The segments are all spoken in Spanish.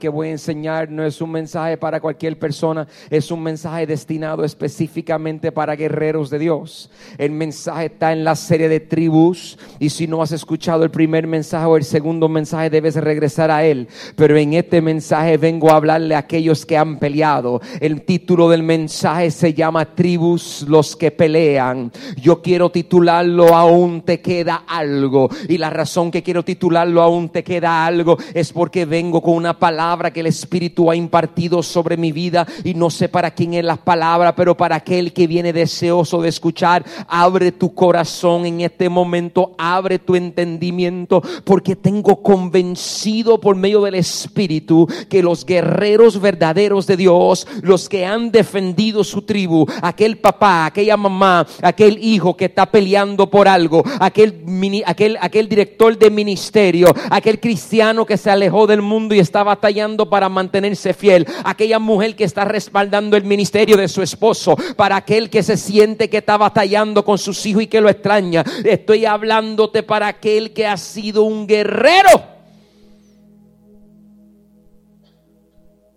que voy a enseñar no es un mensaje para cualquier persona, es un mensaje destinado específicamente para guerreros de Dios. El mensaje está en la serie de tribus y si no has escuchado el primer mensaje o el segundo mensaje debes regresar a él. Pero en este mensaje vengo a hablarle a aquellos que han peleado. El título del mensaje se llama Tribus los que pelean. Yo quiero titularlo Aún te queda algo y la razón que quiero titularlo Aún te queda algo es porque vengo con una palabra que el Espíritu ha impartido sobre mi vida y no sé para quién es la palabra, pero para aquel que viene deseoso de escuchar, abre tu corazón en este momento, abre tu entendimiento, porque tengo convencido por medio del Espíritu que los guerreros verdaderos de Dios, los que han defendido su tribu, aquel papá, aquella mamá, aquel hijo que está peleando por algo, aquel, aquel, aquel director de ministerio, aquel cristiano que se alejó del mundo y está batallando para mantenerse fiel, aquella mujer que está respaldando el ministerio de su esposo, para aquel que se siente que está batallando con sus hijos y que lo extraña. Estoy hablándote para aquel que ha sido un guerrero.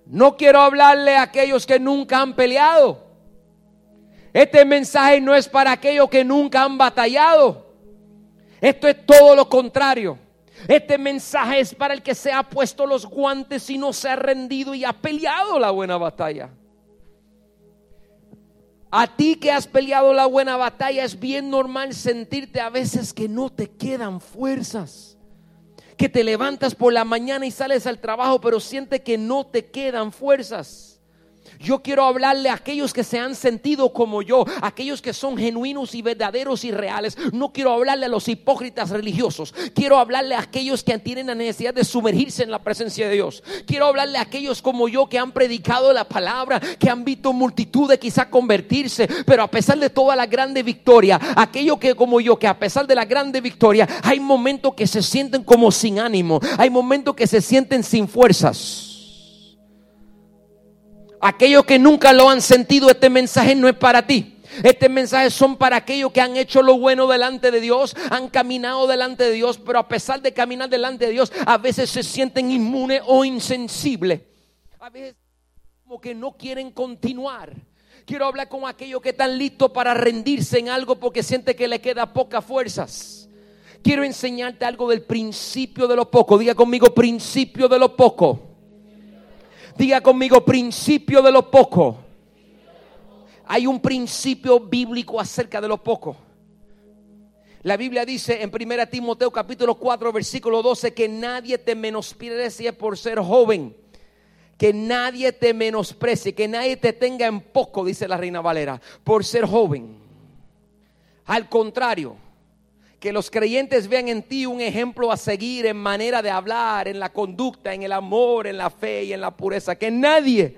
No quiero hablarle a aquellos que nunca han peleado. Este mensaje no es para aquellos que nunca han batallado. Esto es todo lo contrario. Este mensaje es para el que se ha puesto los guantes y no se ha rendido y ha peleado la buena batalla. A ti que has peleado la buena batalla es bien normal sentirte a veces que no te quedan fuerzas. Que te levantas por la mañana y sales al trabajo, pero siente que no te quedan fuerzas. Yo quiero hablarle a aquellos que se han sentido como yo, aquellos que son genuinos y verdaderos y reales. No quiero hablarle a los hipócritas religiosos. Quiero hablarle a aquellos que tienen la necesidad de sumergirse en la presencia de Dios. Quiero hablarle a aquellos como yo que han predicado la palabra, que han visto multitudes quizá convertirse, pero a pesar de toda la grande victoria, aquellos que como yo, que a pesar de la grande victoria, hay momentos que se sienten como sin ánimo, hay momentos que se sienten sin fuerzas. Aquellos que nunca lo han sentido, este mensaje no es para ti. Este mensaje son para aquellos que han hecho lo bueno delante de Dios, han caminado delante de Dios, pero a pesar de caminar delante de Dios, a veces se sienten inmunes o insensibles. A veces como que no quieren continuar. Quiero hablar con aquellos que están listos para rendirse en algo porque siente que le queda pocas fuerzas. Quiero enseñarte algo del principio de lo poco. Diga conmigo principio de lo poco. Diga conmigo, principio de lo poco. Hay un principio bíblico acerca de lo poco. La Biblia dice en 1 Timoteo capítulo 4 versículo 12 que nadie te menosprecie por ser joven. Que nadie te menosprecie, que nadie te tenga en poco, dice la Reina Valera, por ser joven. Al contrario, que los creyentes vean en ti un ejemplo a seguir en manera de hablar, en la conducta, en el amor, en la fe y en la pureza. Que nadie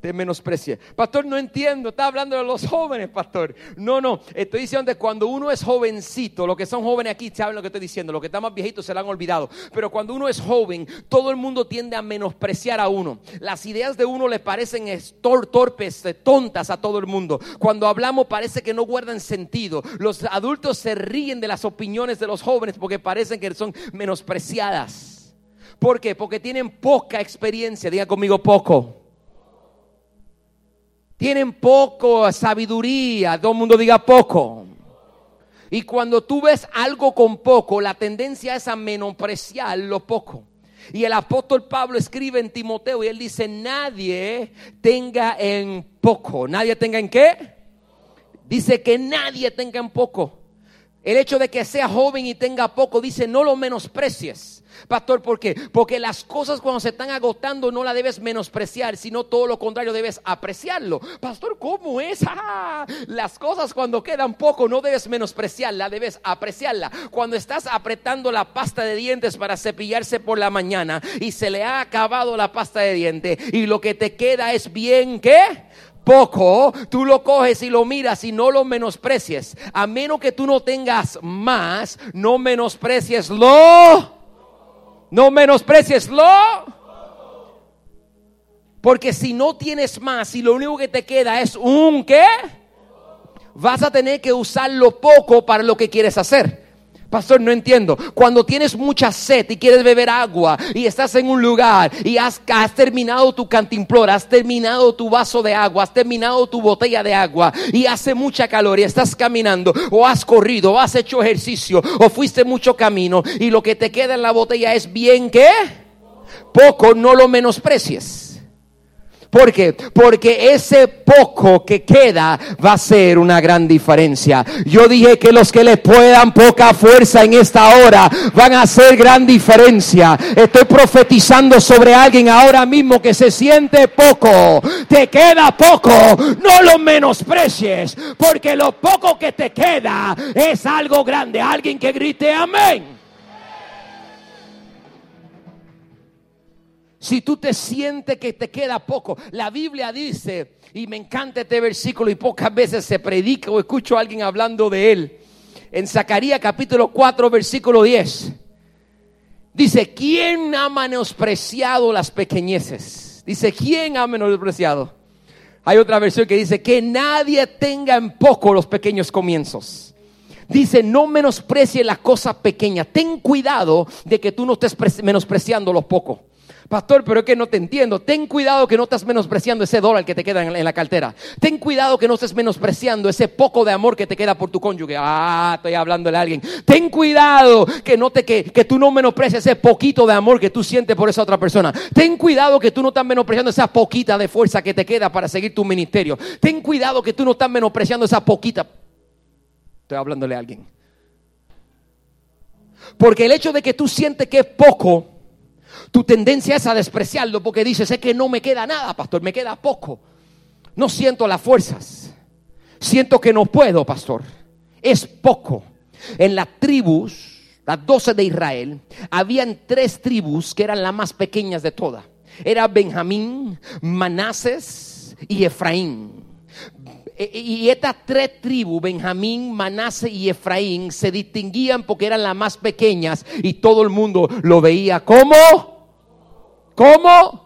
te menosprecie. Pastor, no entiendo, está hablando de los jóvenes, pastor. No, no, estoy diciendo que cuando uno es jovencito, los que son jóvenes aquí saben lo que estoy diciendo, los que están más viejitos se lo han olvidado, pero cuando uno es joven, todo el mundo tiende a menospreciar a uno. Las ideas de uno le parecen torpes, eh, tontas a todo el mundo. Cuando hablamos parece que no guardan sentido. Los adultos se ríen de las opiniones de los jóvenes porque parecen que son menospreciadas. ¿Por qué? Porque tienen poca experiencia, diga conmigo poco tienen poco sabiduría, todo el mundo diga poco. Y cuando tú ves algo con poco, la tendencia es a menospreciar lo poco. Y el apóstol Pablo escribe en Timoteo y él dice, nadie tenga en poco. ¿Nadie tenga en qué? Dice que nadie tenga en poco. El hecho de que sea joven y tenga poco, dice, no lo menosprecies. Pastor, ¿por qué? Porque las cosas cuando se están agotando no la debes menospreciar, sino todo lo contrario, debes apreciarlo. Pastor, ¿cómo es? Ah, las cosas cuando quedan poco no debes menospreciarla, debes apreciarla. Cuando estás apretando la pasta de dientes para cepillarse por la mañana y se le ha acabado la pasta de dientes y lo que te queda es bien, ¿qué? Poco, tú lo coges y lo miras y no lo menosprecies. A menos que tú no tengas más, no menosprecies lo no menosprecies lo. Porque si no tienes más y lo único que te queda es un qué, vas a tener que usar lo poco para lo que quieres hacer. Pastor, no entiendo. Cuando tienes mucha sed y quieres beber agua y estás en un lugar y has, has, terminado tu cantimplora, has terminado tu vaso de agua, has terminado tu botella de agua y hace mucha calor y estás caminando o has corrido o has hecho ejercicio o fuiste mucho camino y lo que te queda en la botella es bien que poco, no lo menosprecies. ¿Por qué? Porque ese poco que queda va a ser una gran diferencia. Yo dije que los que le puedan poca fuerza en esta hora van a hacer gran diferencia. Estoy profetizando sobre alguien ahora mismo que se siente poco. Te queda poco. No lo menosprecies. Porque lo poco que te queda es algo grande. Alguien que grite amén. Si tú te sientes que te queda poco, la Biblia dice, y me encanta este versículo y pocas veces se predica o escucho a alguien hablando de él, en Zacarías capítulo 4 versículo 10, dice, ¿quién ha menospreciado las pequeñeces? Dice, ¿quién ha menospreciado? Hay otra versión que dice, que nadie tenga en poco los pequeños comienzos. Dice, no menosprecie la cosa pequeña. Ten cuidado de que tú no estés menospreciando lo poco. Pastor, pero es que no te entiendo. Ten cuidado que no estás menospreciando ese dólar que te queda en, la cartera. Ten cuidado que no estés menospreciando ese poco de amor que te queda por tu cónyuge. Ah, estoy hablándole a alguien. Ten cuidado que no te que, que tú no menosprecies ese poquito de amor que tú sientes por esa otra persona. Ten cuidado que tú no estás menospreciando esa poquita de fuerza que te queda para seguir tu ministerio. Ten cuidado que tú no estás menospreciando esa poquita. Estoy hablándole a alguien. Porque el hecho de que tú sientes que es poco tu tendencia es a despreciarlo porque dices, es que no me queda nada, pastor, me queda poco. No siento las fuerzas. Siento que no puedo, pastor. Es poco. En las tribus, las doce de Israel, habían tres tribus que eran las más pequeñas de todas. Era Benjamín, Manases y Efraín. E, e, y estas tres tribus, Benjamín, Manase y Efraín, se distinguían porque eran las más pequeñas y todo el mundo lo veía como ¿Cómo?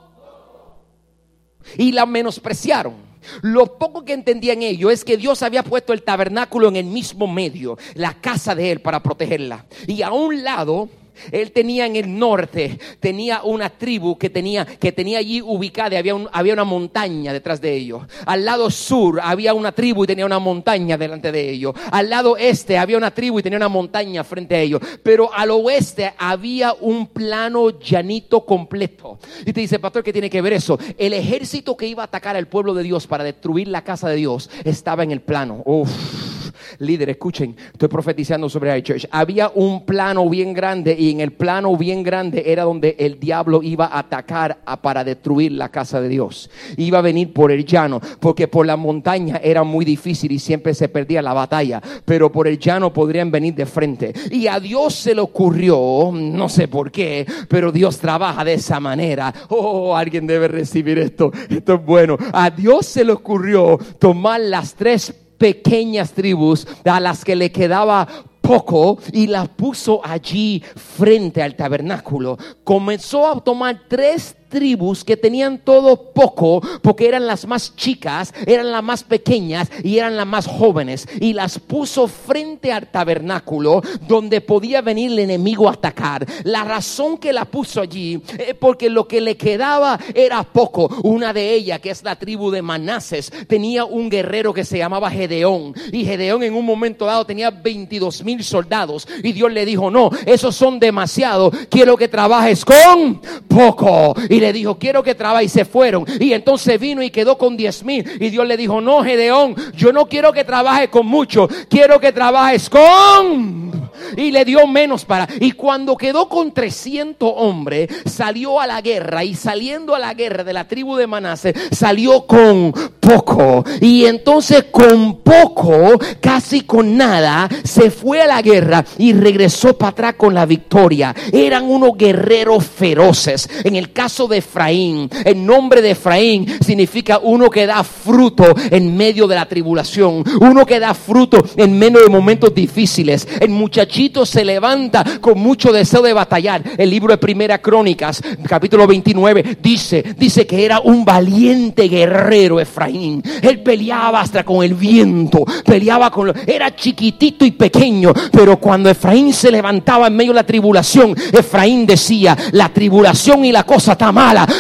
Y la menospreciaron. Lo poco que entendían ellos es que Dios había puesto el tabernáculo en el mismo medio, la casa de él para protegerla. Y a un lado él tenía en el norte, tenía una tribu que tenía, que tenía allí ubicada, había, había una montaña detrás de ellos. Al lado sur había una tribu y tenía una montaña delante de ellos. Al lado este había una tribu y tenía una montaña frente a ellos. Pero al oeste había un plano llanito completo. Y te dice, pastor, ¿qué tiene que ver eso? El ejército que iba a atacar al pueblo de Dios para destruir la casa de Dios estaba en el plano. Uf líder, escuchen, estoy profetizando sobre iChurch. Había un plano bien grande y en el plano bien grande era donde el diablo iba a atacar para destruir la casa de Dios. Iba a venir por el llano, porque por la montaña era muy difícil y siempre se perdía la batalla, pero por el llano podrían venir de frente. Y a Dios se le ocurrió, no sé por qué, pero Dios trabaja de esa manera. Oh, alguien debe recibir esto. Esto es bueno. A Dios se le ocurrió tomar las tres pequeñas tribus a las que le quedaba poco y las puso allí frente al tabernáculo. Comenzó a tomar tres tribus que tenían todo poco porque eran las más chicas, eran las más pequeñas y eran las más jóvenes y las puso frente al tabernáculo donde podía venir el enemigo a atacar. La razón que la puso allí es porque lo que le quedaba era poco. Una de ellas, que es la tribu de Manases, tenía un guerrero que se llamaba Gedeón y Gedeón en un momento dado tenía 22 mil soldados y Dios le dijo, no, esos son demasiados, quiero que trabajes con poco. Le dijo, quiero que trabaje. Y se fueron. Y entonces vino y quedó con diez mil. Y Dios le dijo, no, Gedeón, yo no quiero que trabajes con mucho. Quiero que trabajes con... Y le dio menos para... Y cuando quedó con 300 hombres, salió a la guerra. Y saliendo a la guerra de la tribu de Manase, salió con poco. Y entonces con poco, casi con nada, se fue a la guerra y regresó para atrás con la victoria. Eran unos guerreros feroces. En el caso de Efraín. El nombre de Efraín significa uno que da fruto en medio de la tribulación, uno que da fruto en medio de momentos difíciles. El muchachito se levanta con mucho deseo de batallar. El libro de Primera Crónicas, capítulo 29, dice, dice que era un valiente guerrero Efraín. Él peleaba hasta con el viento, peleaba con... Era chiquitito y pequeño, pero cuando Efraín se levantaba en medio de la tribulación, Efraín decía, la tribulación y la cosa está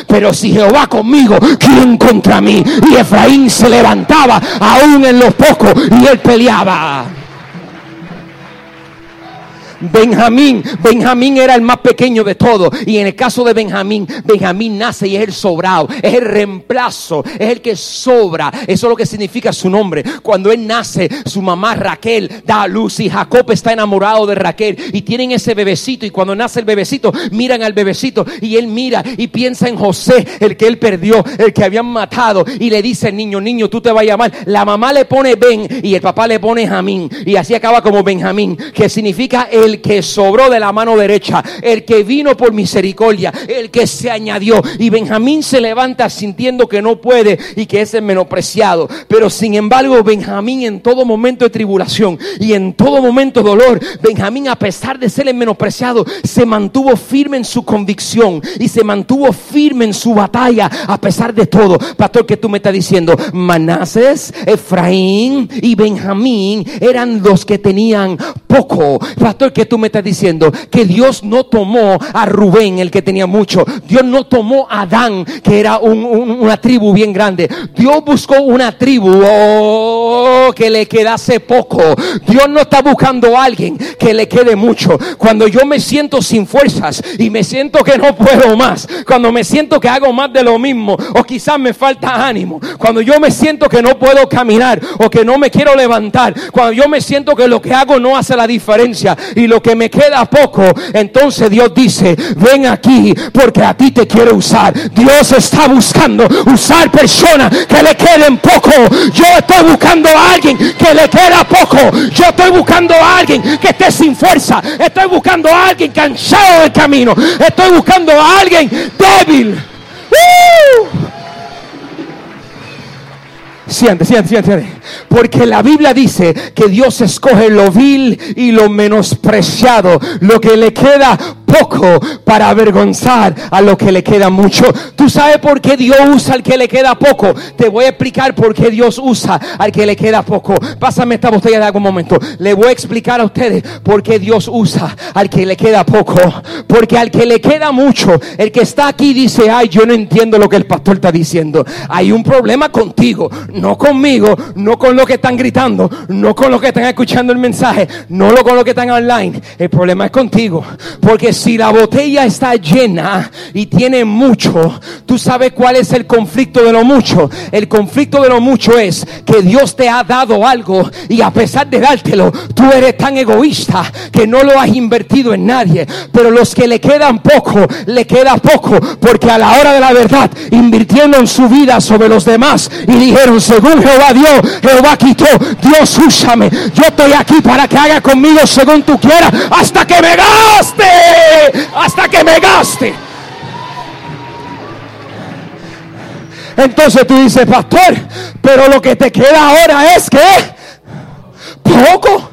pero si Jehová conmigo, ¿quién contra mí? Y Efraín se levantaba aún en los pocos y él peleaba. Benjamín, Benjamín era el más pequeño de todos. Y en el caso de Benjamín, Benjamín nace y es el sobrado, es el reemplazo, es el que sobra. Eso es lo que significa su nombre. Cuando él nace, su mamá Raquel da a luz y Jacob está enamorado de Raquel y tienen ese bebecito. Y cuando nace el bebecito, miran al bebecito y él mira y piensa en José, el que él perdió, el que habían matado. Y le dice, niño, niño, tú te vas a llamar. La mamá le pone Ben y el papá le pone Jamín. Y así acaba como Benjamín, que significa el el que sobró de la mano derecha, el que vino por misericordia, el que se añadió. Y Benjamín se levanta sintiendo que no puede y que es el menospreciado. Pero sin embargo, Benjamín en todo momento de tribulación y en todo momento de dolor, Benjamín a pesar de ser el menospreciado, se mantuvo firme en su convicción y se mantuvo firme en su batalla a pesar de todo. Pastor, que tú me estás diciendo, Manases, Efraín y Benjamín eran los que tenían poco. Pastor, que tú me estás diciendo? Que Dios no tomó a Rubén, el que tenía mucho. Dios no tomó a Adán, que era una tribu bien grande. Dios buscó una tribu oh, que le quedase poco. Dios no está buscando a alguien que le quede mucho. Cuando yo me siento sin fuerzas y me siento que no puedo más, cuando me siento que hago más de lo mismo o quizás me falta ánimo, cuando yo me siento que no puedo caminar o que no me quiero levantar, cuando yo me siento que lo que hago no hace la diferencia y lo que me queda poco, entonces Dios dice, ven aquí porque a ti te quiero usar. Dios está buscando usar personas que le queden poco. Yo estoy buscando a alguien que le queda poco. Yo estoy buscando a alguien que esté sin fuerza. Estoy buscando a alguien cansado del camino. Estoy buscando a alguien débil. Siente, siente, siente, Porque la Biblia dice que Dios escoge lo vil y lo menospreciado, lo que le queda poco para avergonzar a lo que le queda mucho. ¿Tú sabes por qué Dios usa al que le queda poco? Te voy a explicar por qué Dios usa al que le queda poco. Pásame esta botella de algún momento. Le voy a explicar a ustedes por qué Dios usa al que le queda poco. Porque al que le queda mucho, el que está aquí dice, ay, yo no entiendo lo que el pastor está diciendo. Hay un problema contigo, no conmigo, no con lo que están gritando, no con lo que están escuchando el mensaje, no con lo que están online. El problema es contigo. Porque si la botella está llena y tiene mucho, tú sabes cuál es el conflicto de lo mucho. El conflicto de lo mucho es que Dios te ha dado algo y a pesar de dártelo, tú eres tan egoísta que no lo has invertido en nadie. Pero los que le quedan poco, le queda poco porque a la hora de la verdad invirtieron su vida sobre los demás y dijeron, según Jehová Dios, Jehová quitó, Dios úsame. Yo estoy aquí para que haga conmigo según tú quieras hasta que me gaste hasta que me gaste. Entonces tú dices, pastor, pero lo que te queda ahora es que poco.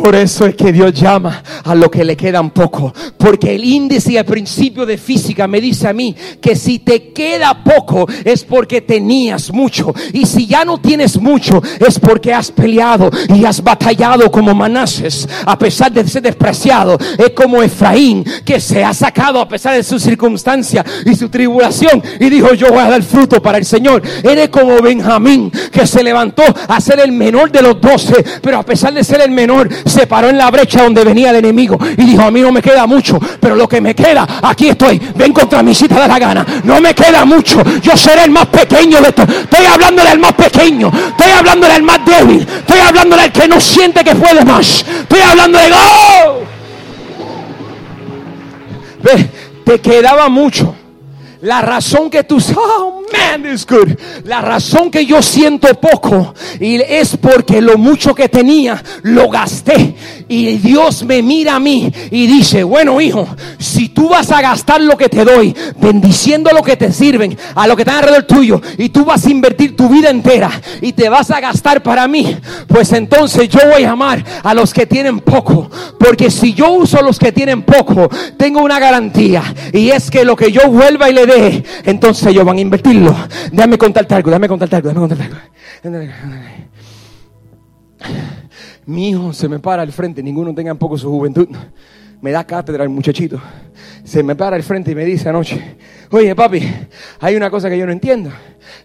Por eso es que Dios llama a lo que le quedan poco. Porque el índice y el principio de física me dice a mí que si te queda poco es porque tenías mucho. Y si ya no tienes mucho es porque has peleado y has batallado como Manases. A pesar de ser despreciado. Es como Efraín que se ha sacado a pesar de su circunstancia y su tribulación. Y dijo yo voy a dar fruto para el Señor. Eres como Benjamín que se levantó a ser el menor de los doce. Pero a pesar de ser el menor se paró en la brecha donde venía el enemigo y dijo, a mí no me queda mucho, pero lo que me queda, aquí estoy, ven contra mi cita de la gana, no me queda mucho, yo seré el más pequeño de esto, estoy hablando del más pequeño, estoy hablando del más débil, estoy hablando del que no siente que puede más, estoy hablando de... ¡Oh! Ve, te quedaba mucho. La razón que tú, oh man, is good. La razón que yo siento poco y es porque lo mucho que tenía lo gasté Y Dios me mira a mí y dice, bueno hijo, si tú vas a gastar lo que te doy, bendiciendo lo que te sirven, a lo que están alrededor tuyo, y tú vas a invertir tu vida entera y te vas a gastar para mí, pues entonces yo voy a amar a los que tienen poco. Porque si yo uso a los que tienen poco, tengo una garantía. Y es que lo que yo vuelva y le dé, entonces ellos van a invertirlo. Déjame contarte algo, déjame contarte algo, déjame contarte algo. Mi hijo se me para al frente, ninguno tenga un poco su juventud. Me da cátedra el muchachito. Se me para al frente y me dice anoche, oye papi, hay una cosa que yo no entiendo.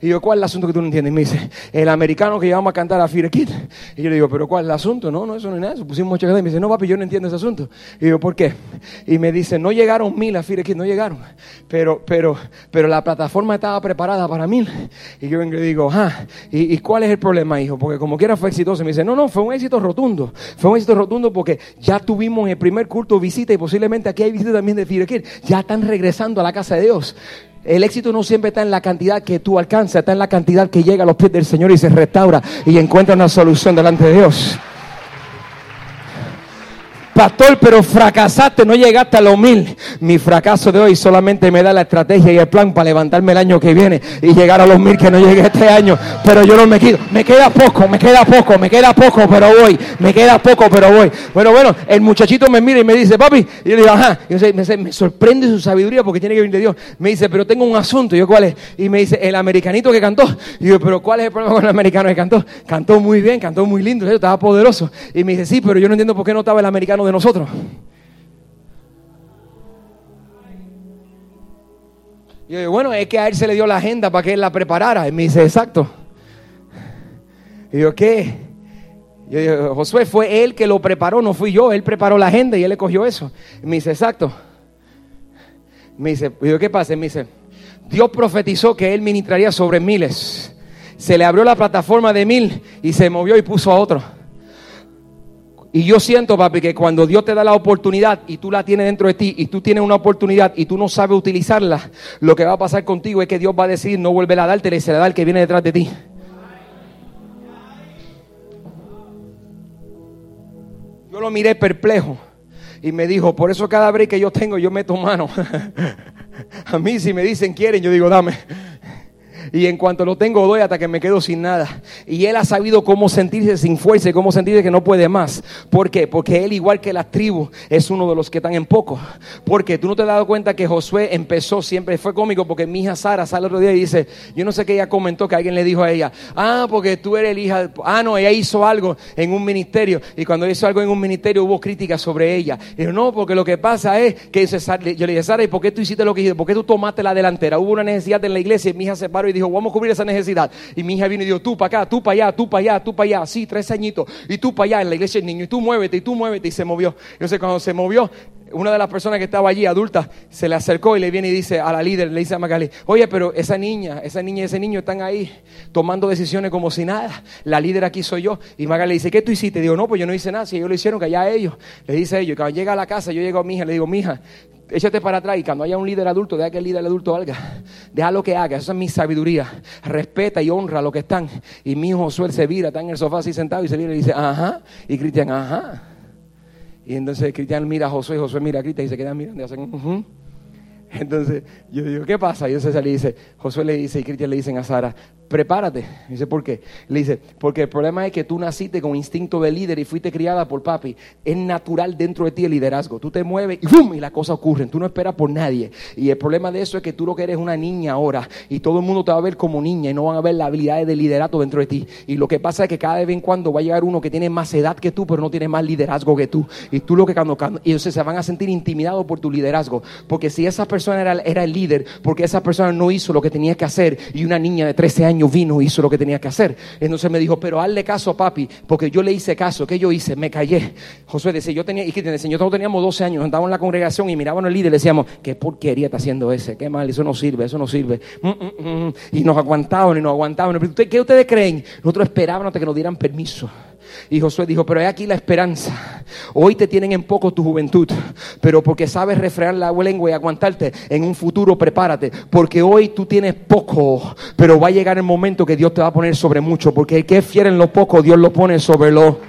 Y yo, ¿cuál es el asunto que tú no entiendes? Y me dice, el americano que llevamos a cantar a Kid. Y yo le digo, ¿pero cuál es el asunto? No, no, eso no es nada. Pusimos mucha Y me dice, no, papi, yo no entiendo ese asunto. Y yo, ¿por qué? Y me dice, no llegaron mil a Kid, no llegaron. Pero, pero, pero la plataforma estaba preparada para mil. Y yo le digo, ah, ¿y, ¿y cuál es el problema, hijo? Porque como quiera fue exitoso. Y me dice, no, no, fue un éxito rotundo. Fue un éxito rotundo porque ya tuvimos el primer culto visita y posiblemente aquí hay visita también de Kid. Ya están regresando a la casa de Dios. El éxito no siempre está en la cantidad que tú alcanzas, está en la cantidad que llega a los pies del Señor y se restaura y encuentra una solución delante de Dios pastor, pero fracasaste, no llegaste a los mil. Mi fracaso de hoy solamente me da la estrategia y el plan para levantarme el año que viene y llegar a los mil que no llegué este año. Pero yo no me quedo, me queda poco, me queda poco, me queda poco, pero voy, me queda poco, pero voy. Bueno, bueno, el muchachito me mira y me dice, papi, y yo le digo, ajá, y yo me, sorprende su sabiduría porque tiene que venir de Dios. Me dice, pero tengo un asunto, y yo, ¿cuál es? Y me dice, el americanito que cantó. Y yo, pero ¿cuál es el problema con el americano que cantó? Cantó muy bien, cantó muy lindo, estaba poderoso. Y me dice, sí, pero yo no entiendo por qué no estaba el americano de nosotros. Y yo bueno, es que a él se le dio la agenda para que él la preparara. Y me dice, exacto. Y yo, ¿qué? Yo digo, Josué, fue él que lo preparó, no fui yo. Él preparó la agenda y él le cogió eso. Y me dice, exacto. Me dice, y yo, ¿qué pasa? Me dice, Dios profetizó que él ministraría sobre miles. Se le abrió la plataforma de mil y se movió y puso a otro. Y yo siento, papi, que cuando Dios te da la oportunidad y tú la tienes dentro de ti y tú tienes una oportunidad y tú no sabes utilizarla, lo que va a pasar contigo es que Dios va a decir no vuelve a dártela y se la da el que viene detrás de ti. Yo lo miré perplejo y me dijo, por eso cada vez que yo tengo yo meto mano. a mí si me dicen quieren, yo digo dame. Y en cuanto lo tengo, doy hasta que me quedo sin nada. Y él ha sabido cómo sentirse sin fuerza y cómo sentirse que no puede más. ¿Por qué? Porque él, igual que las tribus, es uno de los que están en poco. Porque tú no te has dado cuenta que Josué empezó siempre, fue cómico, porque mi hija Sara sale otro día y dice, yo no sé qué ella comentó, que alguien le dijo a ella, ah, porque tú eres el hija, ah, no, ella hizo algo en un ministerio. Y cuando hizo algo en un ministerio hubo críticas sobre ella. Y yo, no, porque lo que pasa es que yo le dije, Sara, ¿y por qué tú hiciste lo que hiciste? ¿Por qué tú tomaste la delantera? Hubo una necesidad en la iglesia y mi hija se paró y dijo, vamos a cubrir esa necesidad. Y mi hija vino y dijo, tú para acá, tú para allá, tú para allá, tú para allá, sí, tres añitos, y tú para allá en la iglesia del niño, y tú muévete, y tú muévete, y se movió. Sé, cuando se movió, una de las personas que estaba allí, adulta, se le acercó y le viene y dice a la líder, le dice a Magali, oye, pero esa niña, esa niña y ese niño están ahí tomando decisiones como si nada. La líder aquí soy yo. Y Magali dice, ¿qué tú hiciste? Digo, no, pues yo no hice nada, si ellos lo hicieron, que allá ellos. Le dice a ellos, cuando llega a la casa, yo llego a mi hija, le digo, mi hija, échate para atrás y cuando haya un líder adulto, deja que el líder adulto haga. Deja lo que haga, esa es mi sabiduría. Respeta y honra a los que están. Y mi hijo Josué se vira, está en el sofá así sentado y se viene y dice, ajá. Y Cristian, ajá. Y entonces Cristian mira a Josué, Josué mira a Cristian y se queda mirando y hacen, Entonces yo digo, ¿qué pasa? Y entonces le dice, Josué le dice y Cristian le dicen a Sara, prepárate. Dice, ¿por qué? Le dice, porque el problema es que tú naciste con instinto de líder y fuiste criada por papi. Es natural dentro de ti el liderazgo. Tú te mueves y ¡bum! Y las cosas ocurren. Tú no esperas por nadie. Y el problema de eso es que tú lo que eres una niña ahora. Y todo el mundo te va a ver como niña y no van a ver las habilidades de liderato dentro de ti. Y lo que pasa es que cada vez en cuando va a llegar uno que tiene más edad que tú, pero no tiene más liderazgo que tú. Y tú lo que cuando, y entonces se van a sentir intimidados por tu liderazgo. Porque si esa persona era, era el líder, porque esa persona no hizo lo que tenía que hacer y una niña de 13 años vino, hizo lo que tenía que hacer. Entonces me dijo, pero hazle caso papi, porque yo le hice caso. ¿Qué yo hice? Me callé. Josué decía, yo tenía, y que decía, todos teníamos 12 años, andábamos en la congregación y mirábamos al líder y le decíamos, qué porquería está haciendo ese, qué mal, eso no sirve, eso no sirve. Mm, mm, mm. Y nos aguantaban y nos aguantaban. ¿Qué ustedes creen? Nosotros esperábamos hasta que nos dieran permiso. Y Josué dijo, pero he aquí la esperanza. Hoy te tienen en poco tu juventud, pero porque sabes refrear la lengua y aguantarte, en un futuro prepárate, porque hoy tú tienes poco, pero va a llegar el momento que Dios te va a poner sobre mucho, porque el que es fiel en lo poco, Dios lo pone sobre lo...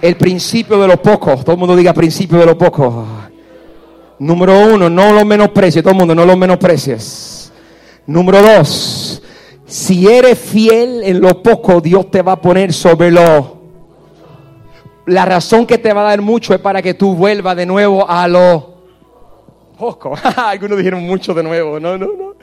El principio de lo poco, todo el mundo diga principio de lo poco. Número uno, no lo menosprecies, todo el mundo, no lo menosprecies. Número dos, si eres fiel en lo poco, Dios te va a poner sobre lo. La razón que te va a dar mucho es para que tú vuelvas de nuevo a lo poco. Algunos dijeron mucho de nuevo. No, no, no.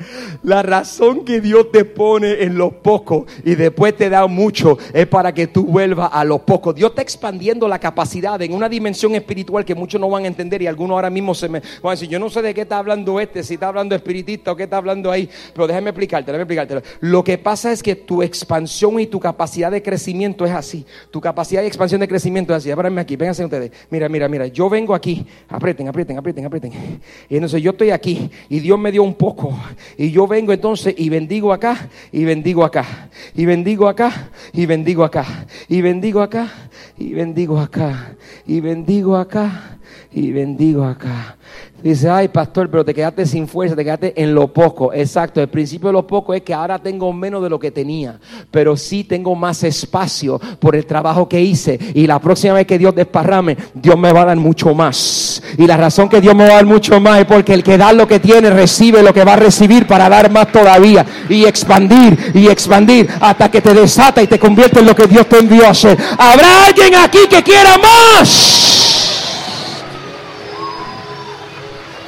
La razón que Dios te pone en lo poco y después te da mucho es para que tú vuelvas a lo poco. Dios está expandiendo la capacidad en una dimensión espiritual que muchos no van a entender y algunos ahora mismo se me van a decir, yo no sé de qué está hablando este, si está hablando espiritista o qué está hablando ahí, pero déjame explicarte, déjame explicarte. Lo que pasa es que tu expansión y tu capacidad de crecimiento es así. Tu capacidad de expansión de crecimiento es así. Ábranme aquí, vénganse ustedes. Mira, mira, mira, yo vengo aquí, aprieten, aprieten, aprieten, aprieten. Y entonces yo estoy aquí y Dios me dio un poco y yo vengo entonces y bendigo acá y bendigo acá. Y bendigo acá y bendigo acá. Y bendigo acá y bendigo acá. Y bendigo acá y bendigo acá. Dice, ay pastor, pero te quedaste sin fuerza, te quedaste en lo poco. Exacto, el principio de lo poco es que ahora tengo menos de lo que tenía, pero sí tengo más espacio por el trabajo que hice. Y la próxima vez que Dios desparrame, Dios me va a dar mucho más. Y la razón que Dios me va a dar mucho más es porque el que da lo que tiene recibe lo que va a recibir para dar más todavía. Y expandir y expandir hasta que te desata y te convierte en lo que Dios te envió a hacer. Habrá alguien aquí que quiera más.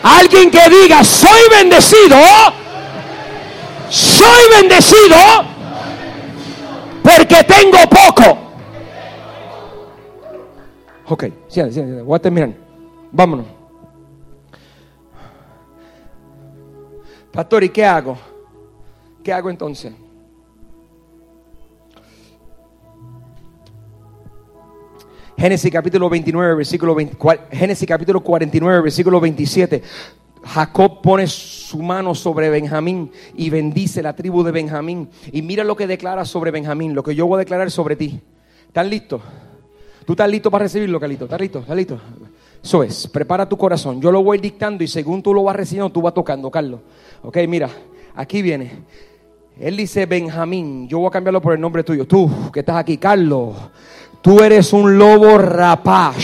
Alguien que diga, soy bendecido, soy bendecido porque tengo poco. Ok, sí, sí, voy a terminar. Vámonos. Pastor, ¿y qué hago? ¿Qué hago entonces? Génesis capítulo 29, versículo 20, Génesis capítulo 49, versículo 27. Jacob pone su mano sobre Benjamín y bendice la tribu de Benjamín. Y mira lo que declara sobre Benjamín, lo que yo voy a declarar sobre ti. ¿Están listos? ¿Tú estás listo para recibirlo, Carlito? ¿Estás listo? ¿Estás listo? Eso es, prepara tu corazón. Yo lo voy dictando y según tú lo vas recibiendo, tú vas tocando, Carlos. Ok, mira, aquí viene. Él dice Benjamín, yo voy a cambiarlo por el nombre tuyo. Tú que estás aquí, Carlos. Tú eres un lobo rapaz.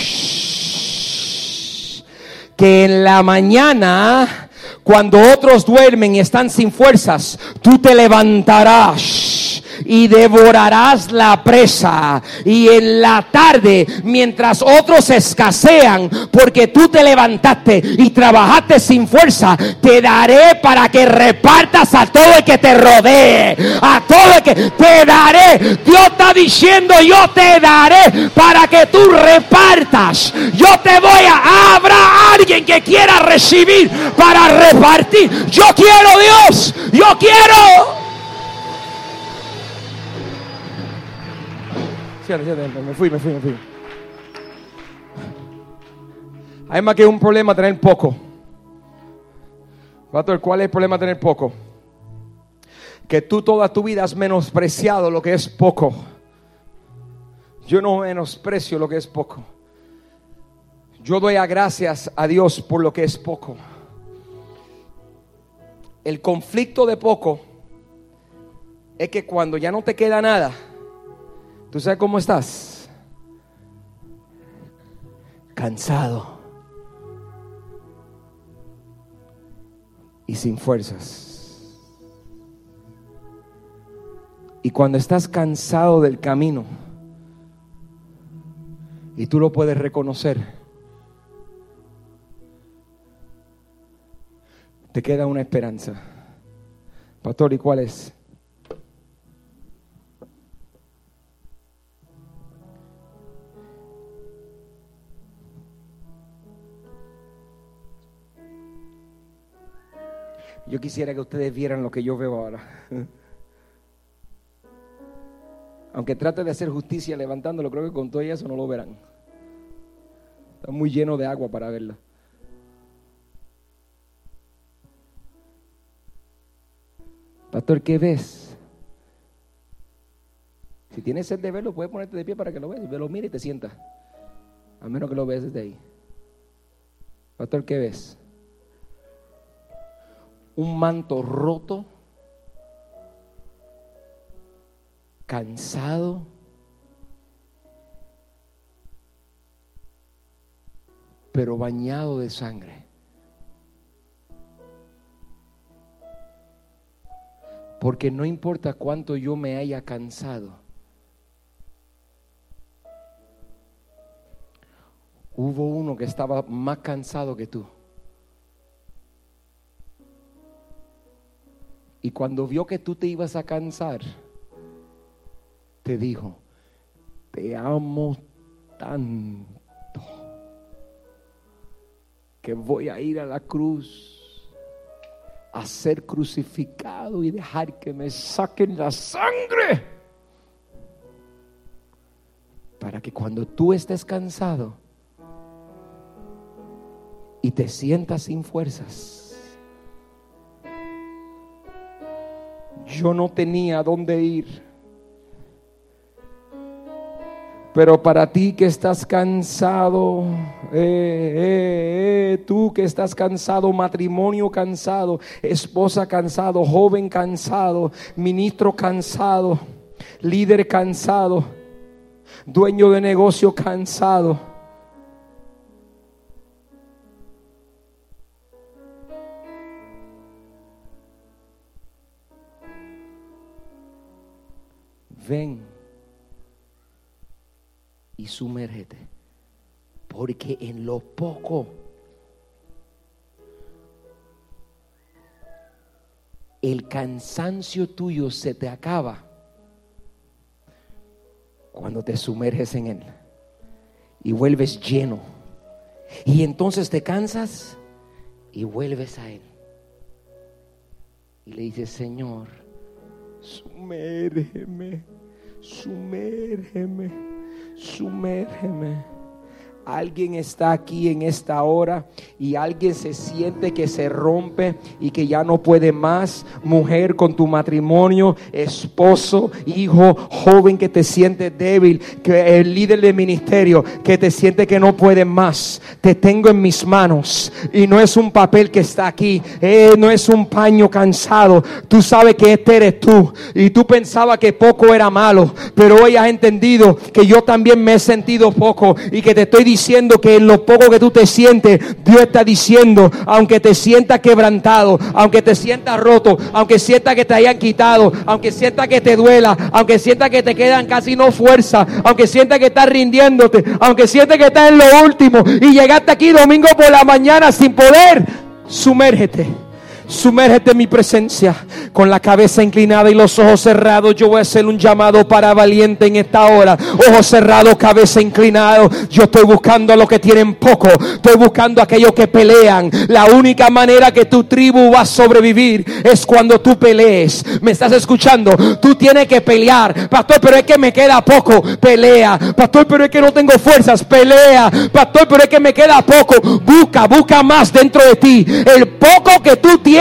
Que en la mañana, cuando otros duermen y están sin fuerzas, tú te levantarás y devorarás la presa. Y en la tarde, mientras otros escasean, porque tú te levantaste y trabajaste sin fuerza, te daré para que repartas a todo el que te rodee. A todo el que te daré. Dios está diciendo, yo te daré para que tú repartas. Yo te voy a... Habrá alguien que quiera recibir para repartir. Yo quiero Dios. Yo quiero. Me fui, me fui, me fui. Hay más que un problema tener poco. ¿cuál es el problema tener poco? Que tú toda tu vida has menospreciado lo que es poco. Yo no menosprecio lo que es poco. Yo doy a gracias a Dios por lo que es poco. El conflicto de poco es que cuando ya no te queda nada, ¿Tú sabes cómo estás? Cansado. Y sin fuerzas. Y cuando estás cansado del camino, y tú lo puedes reconocer, te queda una esperanza. Pastor, ¿y cuál es? Yo quisiera que ustedes vieran lo que yo veo ahora. Aunque trate de hacer justicia levantándolo, creo que con todo eso no lo verán. Está muy lleno de agua para verla. Pastor, ¿qué ves? Si tienes sed de verlo, puedes ponerte de pie para que lo veas. Lo mira y te sienta. A menos que lo veas desde ahí. Pastor, ¿qué ves? Un manto roto, cansado, pero bañado de sangre. Porque no importa cuánto yo me haya cansado, hubo uno que estaba más cansado que tú. Y cuando vio que tú te ibas a cansar, te dijo, te amo tanto que voy a ir a la cruz a ser crucificado y dejar que me saquen la sangre. Para que cuando tú estés cansado y te sientas sin fuerzas, yo no tenía dónde ir. Pero para ti que estás cansado, eh, eh, eh, tú que estás cansado, matrimonio cansado, esposa cansado, joven cansado, ministro cansado, líder cansado, dueño de negocio cansado ven y sumérgete. Porque en lo poco el cansancio tuyo se te acaba cuando te sumerges en él y vuelves lleno. Y entonces te cansas y vuelves a él. Y le dices, Señor, sumérgeme sumérgeme, sumérgeme. Alguien está aquí en esta hora y alguien se siente que se rompe y que ya no puede más. Mujer con tu matrimonio, esposo, hijo, joven que te siente débil, que el líder de ministerio que te siente que no puede más. Te tengo en mis manos y no es un papel que está aquí, eh, no es un paño cansado. Tú sabes que este eres tú y tú pensabas que poco era malo, pero hoy has entendido que yo también me he sentido poco y que te estoy diciendo diciendo que en lo poco que tú te sientes, Dios está diciendo, aunque te sientas quebrantado, aunque te sientas roto, aunque sientas que te hayan quitado, aunque sientas que te duela, aunque sientas que te quedan casi no fuerza, aunque sientas que estás rindiéndote, aunque sientas que estás en lo último y llegaste aquí domingo por la mañana sin poder, sumérgete Sumérgete en mi presencia con la cabeza inclinada y los ojos cerrados. Yo voy a hacer un llamado para valiente en esta hora. Ojos cerrados, cabeza inclinada. Yo estoy buscando a los que tienen poco. Estoy buscando a aquellos que pelean. La única manera que tu tribu va a sobrevivir es cuando tú pelees. ¿Me estás escuchando? Tú tienes que pelear. Pastor, pero es que me queda poco. Pelea. Pastor, pero es que no tengo fuerzas. Pelea. Pastor, pero es que me queda poco. Busca, busca más dentro de ti. El poco que tú tienes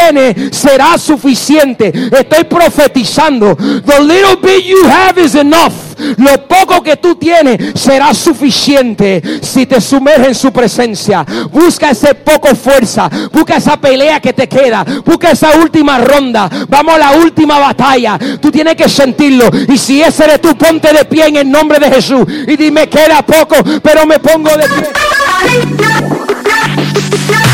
será suficiente. Estoy profetizando. The little bit you have is enough. Lo poco que tú tienes será suficiente si te sumerges en su presencia. Busca ese poco fuerza. Busca esa pelea que te queda. Busca esa última ronda. Vamos a la última batalla. Tú tienes que sentirlo. Y si ese eres tú, ponte de pie en el nombre de Jesús. Y dime, queda poco, pero me pongo de pie.